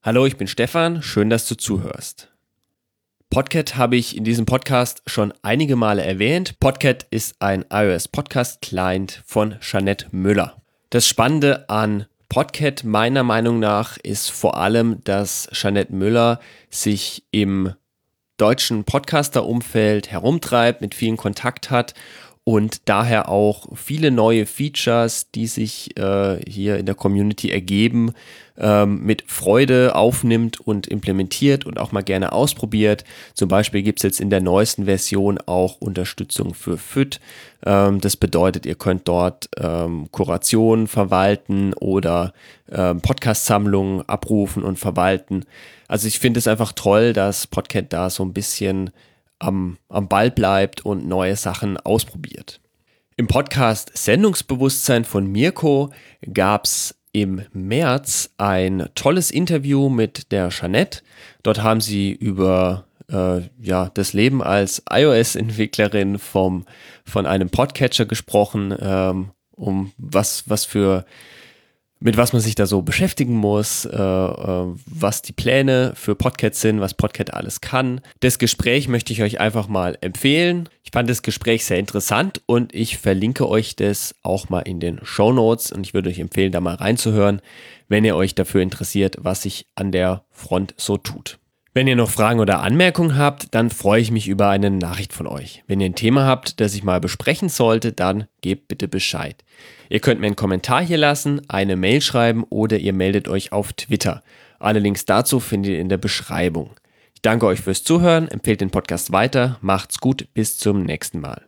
Hallo, ich bin Stefan, schön, dass du zuhörst. Podcat habe ich in diesem Podcast schon einige Male erwähnt. Podcat ist ein iOS Podcast Client von Jeanette Müller. Das Spannende an Podcat meiner Meinung nach ist vor allem, dass Jeanette Müller sich im deutschen Podcaster-Umfeld herumtreibt, mit vielen Kontakt hat und daher auch viele neue Features, die sich äh, hier in der Community ergeben, ähm, mit Freude aufnimmt und implementiert und auch mal gerne ausprobiert. Zum Beispiel gibt es jetzt in der neuesten Version auch Unterstützung für FIT. Ähm, das bedeutet, ihr könnt dort ähm, Kurationen verwalten oder ähm, Podcast-Sammlungen abrufen und verwalten. Also ich finde es einfach toll, dass Podcat da so ein bisschen am, am Ball bleibt und neue Sachen ausprobiert. Im Podcast Sendungsbewusstsein von Mirko gab es im März ein tolles Interview mit der Jeanette. Dort haben sie über äh, ja, das Leben als iOS-Entwicklerin von einem Podcatcher gesprochen, ähm, um was, was für mit was man sich da so beschäftigen muss, äh, äh, was die Pläne für Podcat sind, was Podcat alles kann. Das Gespräch möchte ich euch einfach mal empfehlen. Ich fand das Gespräch sehr interessant und ich verlinke euch das auch mal in den Show Notes und ich würde euch empfehlen, da mal reinzuhören, wenn ihr euch dafür interessiert, was sich an der Front so tut. Wenn ihr noch Fragen oder Anmerkungen habt, dann freue ich mich über eine Nachricht von euch. Wenn ihr ein Thema habt, das ich mal besprechen sollte, dann gebt bitte Bescheid. Ihr könnt mir einen Kommentar hier lassen, eine Mail schreiben oder ihr meldet euch auf Twitter. Alle Links dazu findet ihr in der Beschreibung. Ich danke euch fürs Zuhören, empfehlt den Podcast weiter, macht's gut, bis zum nächsten Mal.